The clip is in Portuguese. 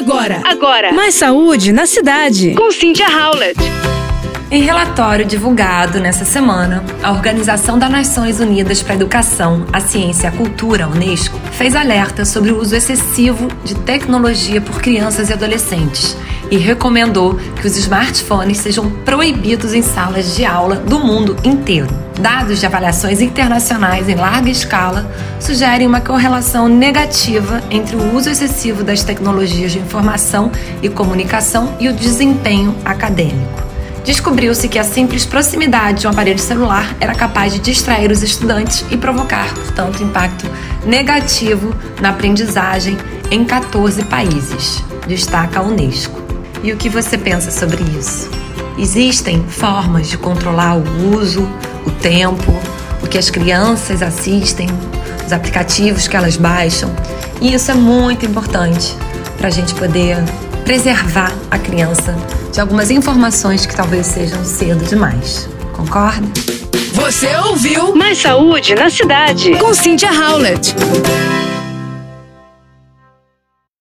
Agora, agora. Mais saúde na cidade. Com Cynthia Howlett. Em relatório divulgado nessa semana, a Organização das Nações Unidas para a Educação, a Ciência e a Cultura, a Unesco, fez alerta sobre o uso excessivo de tecnologia por crianças e adolescentes e recomendou que os smartphones sejam proibidos em salas de aula do mundo inteiro. Dados de avaliações internacionais em larga escala sugerem uma correlação negativa entre o uso excessivo das tecnologias de informação e comunicação e o desempenho acadêmico descobriu-se que a simples proximidade de um aparelho celular era capaz de distrair os estudantes e provocar, portanto, impacto negativo na aprendizagem em 14 países, destaca a Unesco. E o que você pensa sobre isso? Existem formas de controlar o uso, o tempo, o que as crianças assistem, os aplicativos que elas baixam, e isso é muito importante para a gente poder preservar a criança de algumas informações que talvez sejam cedo demais. Concorda? Você ouviu Mais saúde na cidade. Com Cynthia Howlett.